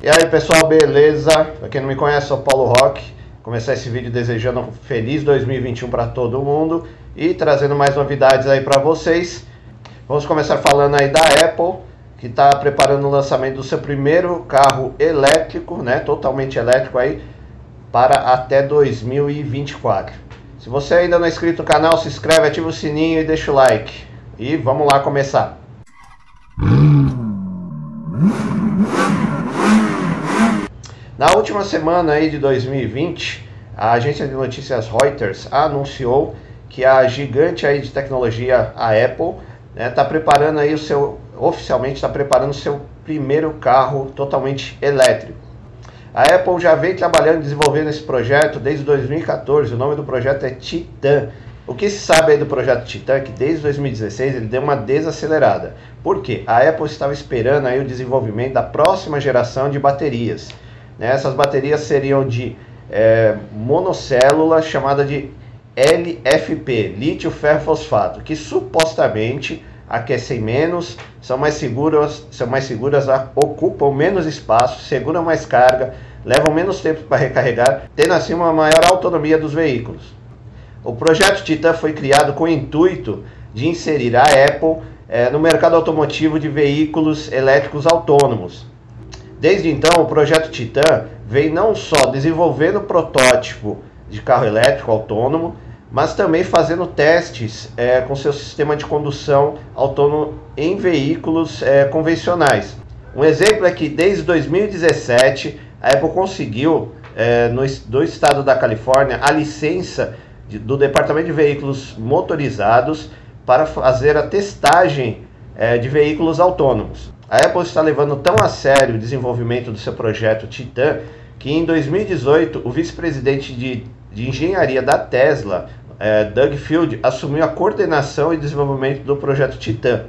E aí pessoal, beleza? Pra quem não me conhece, sou Paulo Roque. Começar esse vídeo desejando um feliz 2021 para todo mundo e trazendo mais novidades aí para vocês. Vamos começar falando aí da Apple, que está preparando o lançamento do seu primeiro carro elétrico, né, totalmente elétrico aí, para até 2024. Se você ainda não é inscrito no canal, se inscreve, ativa o sininho e deixa o like. E vamos lá começar. Na última semana aí de 2020, a agência de notícias Reuters anunciou que a gigante aí de tecnologia, a Apple, está né, tá preparando aí o seu, oficialmente está preparando o seu primeiro carro totalmente elétrico. A Apple já vem trabalhando e desenvolvendo esse projeto desde 2014. O nome do projeto é Titan. O que se sabe aí do projeto Titan é que desde 2016 ele deu uma desacelerada. Por quê? A Apple estava esperando aí o desenvolvimento da próxima geração de baterias. Né? Essas baterias seriam de é, monocélula chamada de LFP, lítio ferro fosfato, que supostamente aquecem menos, são mais seguras, são mais seguras, ocupam menos espaço, seguram mais carga, levam menos tempo para recarregar, tendo assim uma maior autonomia dos veículos. O projeto Titan foi criado com o intuito de inserir a Apple é, no mercado automotivo de veículos elétricos autônomos, Desde então, o projeto Titan vem não só desenvolvendo protótipo de carro elétrico autônomo, mas também fazendo testes é, com seu sistema de condução autônomo em veículos é, convencionais. Um exemplo é que desde 2017 a Apple conseguiu é, no do estado da Califórnia a licença de, do Departamento de Veículos Motorizados para fazer a testagem é, de veículos autônomos. A Apple está levando tão a sério o desenvolvimento do seu projeto Titan que em 2018 o vice-presidente de, de engenharia da Tesla, é, Doug Field, assumiu a coordenação e desenvolvimento do projeto Titan.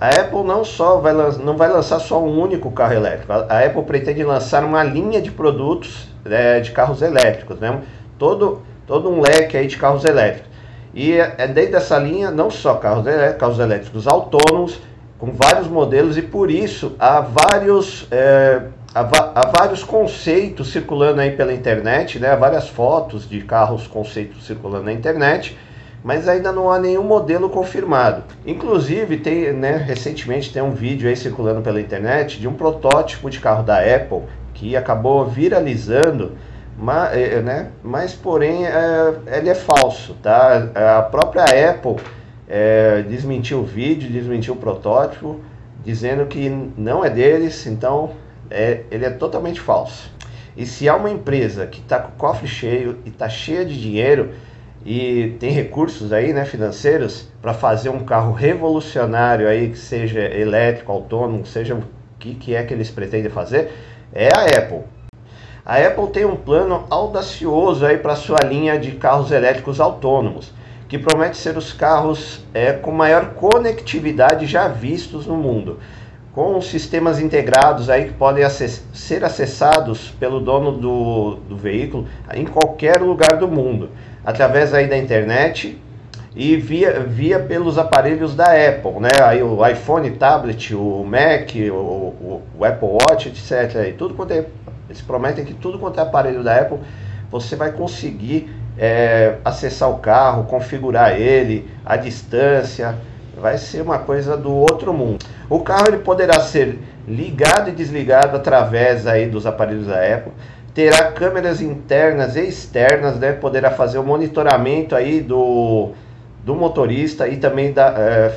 A Apple não só vai, não vai lançar só um único carro elétrico, a, Apple pretende lançar uma linha de produtos é, de carros elétricos, né? todo, todo um leque aí de carros elétricos. E é, é dentro dessa linha não só carros carros elétricos autônomos, com vários modelos e por isso há vários, é, há, há, vários conceitos circulando aí pela internet, né? há várias fotos de carros conceitos circulando na internet, mas ainda não há nenhum modelo confirmado. Inclusive, tem, né, recentemente tem um vídeo aí circulando pela internet de um protótipo de carro da Apple que acabou viralizando, mas, é, né, mas porém é, ele é falso. Tá? A própria Apple é, desmentiu o vídeo, desmentiu o protótipo, dizendo que não é deles, então é, ele é totalmente falso. E se há uma empresa que está com o cofre cheio e está cheia de dinheiro e tem recursos aí, né, financeiros, para fazer um carro revolucionário aí que seja elétrico, autônomo, seja o que, que é que eles pretendem fazer, é a Apple. A Apple tem um plano audacioso aí para sua linha de carros elétricos autônomos que promete ser os carros é, com maior conectividade já vistos no mundo, com sistemas integrados aí que podem acess ser acessados pelo dono do, do veículo em qualquer lugar do mundo, através aí da internet e via, via pelos aparelhos da Apple, né? Aí o iPhone, tablet, o Mac, o, o, o Apple Watch, etc. E tudo quanto é, eles prometem que tudo quanto é aparelho da Apple você vai conseguir é, acessar o carro, configurar ele, a distância, vai ser uma coisa do outro mundo. O carro ele poderá ser ligado e desligado através aí dos aparelhos da Apple, terá câmeras internas e externas, né? Poderá fazer o monitoramento aí do, do motorista e também da, é,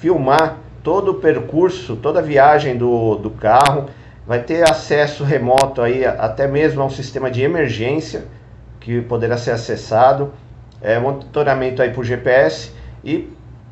filmar todo o percurso, toda a viagem do, do carro. Vai ter acesso remoto aí até mesmo a um sistema de emergência que poderá ser acessado, é, monitoramento aí por GPS e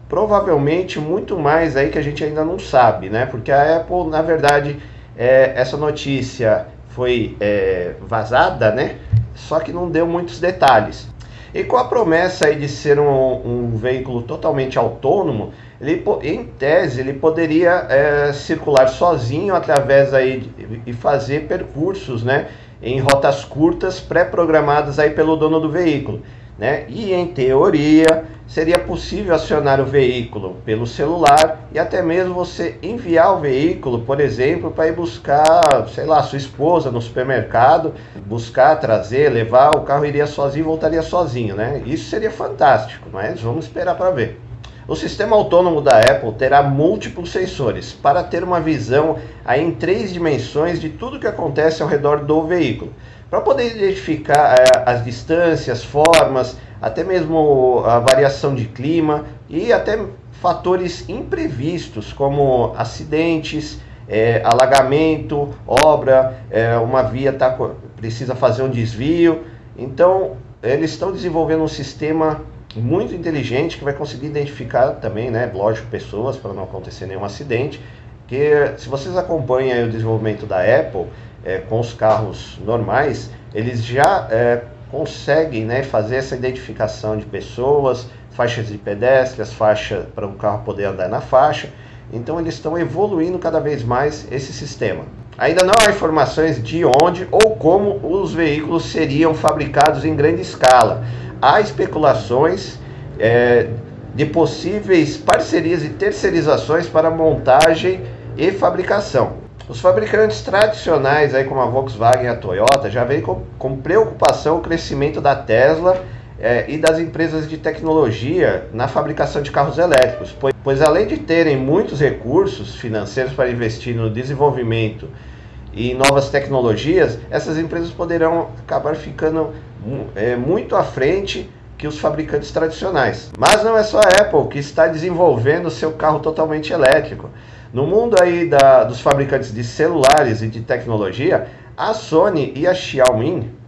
provavelmente muito mais aí que a gente ainda não sabe, né? Porque a Apple, na verdade, é, essa notícia foi é, vazada, né? Só que não deu muitos detalhes. E com a promessa aí de ser um, um veículo totalmente autônomo, ele, em tese, ele poderia é, circular sozinho através aí e fazer percursos, né? em rotas curtas pré-programadas aí pelo dono do veículo, né? E em teoria seria possível acionar o veículo pelo celular e até mesmo você enviar o veículo, por exemplo, para ir buscar, sei lá, sua esposa no supermercado, buscar, trazer, levar, o carro iria sozinho voltaria sozinho, né? Isso seria fantástico, mas vamos esperar para ver. O sistema autônomo da Apple terá múltiplos sensores para ter uma visão aí em três dimensões de tudo que acontece ao redor do veículo, para poder identificar é, as distâncias, formas, até mesmo a variação de clima e até fatores imprevistos como acidentes, é, alagamento, obra, é, uma via tá, precisa fazer um desvio. Então, eles estão desenvolvendo um sistema muito inteligente que vai conseguir identificar também, né, lógico, pessoas para não acontecer nenhum acidente. Que se vocês acompanham o desenvolvimento da Apple é, com os carros normais, eles já é, conseguem né, fazer essa identificação de pessoas, faixas de pedestres, faixa para o carro poder andar na faixa. Então eles estão evoluindo cada vez mais esse sistema. Ainda não há informações de onde ou como os veículos seriam fabricados em grande escala. Há especulações é, de possíveis parcerias e terceirizações para montagem e fabricação. Os fabricantes tradicionais, aí como a Volkswagen e a Toyota, já veem com, com preocupação o crescimento da Tesla é, e das empresas de tecnologia na fabricação de carros elétricos, pois, pois além de terem muitos recursos financeiros para investir no desenvolvimento e novas tecnologias, essas empresas poderão acabar ficando é, muito à frente que os fabricantes tradicionais. Mas não é só a Apple que está desenvolvendo seu carro totalmente elétrico. No mundo aí da, dos fabricantes de celulares e de tecnologia, a Sony e a Xiaomi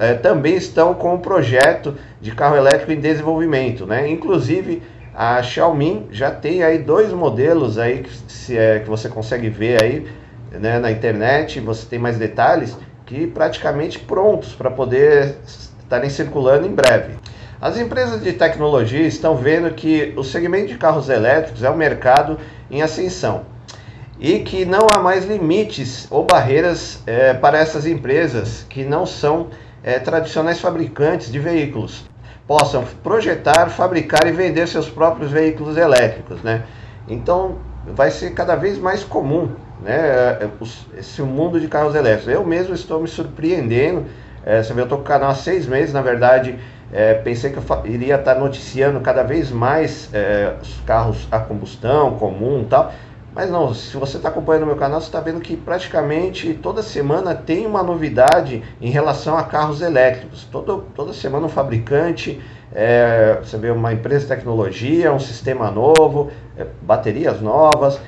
é, também estão com um projeto de carro elétrico em desenvolvimento, né? Inclusive a Xiaomi já tem aí dois modelos aí que, se é, que você consegue ver aí né, na internet, você tem mais detalhes que praticamente prontos para poder estarem circulando em breve. As empresas de tecnologia estão vendo que o segmento de carros elétricos é um mercado em ascensão e que não há mais limites ou barreiras é, para essas empresas que não são é, tradicionais fabricantes de veículos possam projetar, fabricar e vender seus próprios veículos elétricos, né? Então vai ser cada vez mais comum, né? É, esse mundo de carros elétricos. Eu mesmo estou me surpreendendo. É, você vê, eu estou com o canal há seis meses, na verdade. É, pensei que eu iria estar noticiando cada vez mais é, os carros a combustão comum tal. Mas não, se você está acompanhando o meu canal, você está vendo que praticamente toda semana tem uma novidade em relação a carros elétricos. Todo, toda semana um fabricante, é, você vê uma empresa de tecnologia, um sistema novo, é, baterias novas.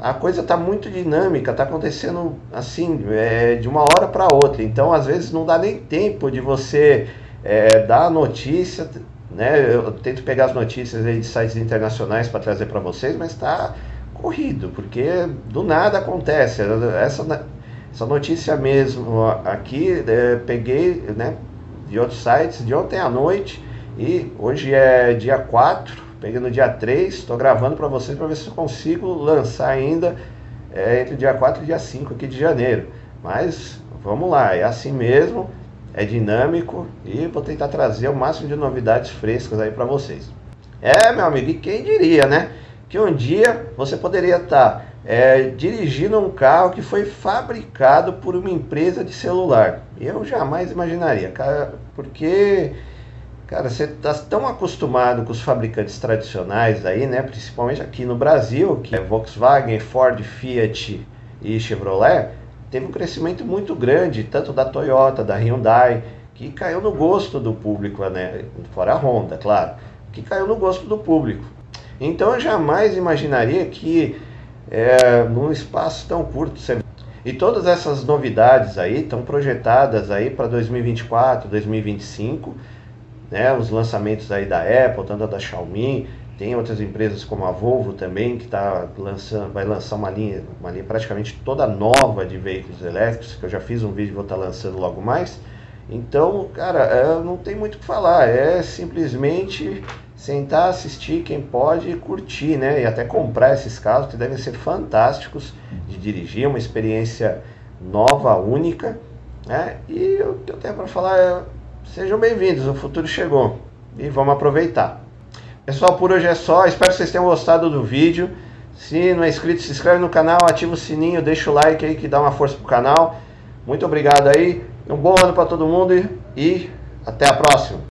A coisa está muito dinâmica, está acontecendo assim, é, de uma hora para outra. Então, às vezes, não dá nem tempo de você é, dar a notícia. Né? Eu tento pegar as notícias de sites internacionais para trazer para vocês, mas está corrido, porque do nada acontece. Essa, essa notícia mesmo aqui, é, peguei né, de outros sites de ontem à noite e hoje é dia 4, peguei no dia 3, estou gravando para vocês para ver se eu consigo lançar ainda é, entre dia 4 e dia 5 aqui de janeiro. Mas vamos lá, é assim mesmo, é dinâmico e vou tentar trazer o máximo de novidades frescas aí para vocês. É, meu amigo, e quem diria, né? Que um dia você poderia estar é, dirigindo um carro que foi fabricado por uma empresa de celular. Eu jamais imaginaria, cara, porque cara, você está tão acostumado com os fabricantes tradicionais aí, né, principalmente aqui no Brasil, que é Volkswagen, Ford, Fiat e Chevrolet, teve um crescimento muito grande, tanto da Toyota, da Hyundai, que caiu no gosto do público, né, fora a Honda, claro, que caiu no gosto do público. Então eu jamais imaginaria que é, num espaço tão curto e todas essas novidades aí estão projetadas aí para 2024, 2025, né? Os lançamentos aí da Apple, tanto da Xiaomi, tem outras empresas como a Volvo também que tá lançando, vai lançar uma linha, uma linha praticamente toda nova de veículos elétricos, que eu já fiz um vídeo e vou estar tá lançando logo mais. Então, cara, é, não tem muito o que falar, é simplesmente sentar, assistir quem pode curtir, né? E até comprar esses carros que devem ser fantásticos de dirigir, uma experiência nova, única, né? E o que eu tenho para falar é: sejam bem-vindos, o futuro chegou. e vamos aproveitar. Pessoal, por hoje é só. Espero que vocês tenham gostado do vídeo. Se não é inscrito, se inscreve no canal, ativa o sininho, deixa o like aí que dá uma força pro canal. Muito obrigado aí. Um bom ano para todo mundo e até a próxima.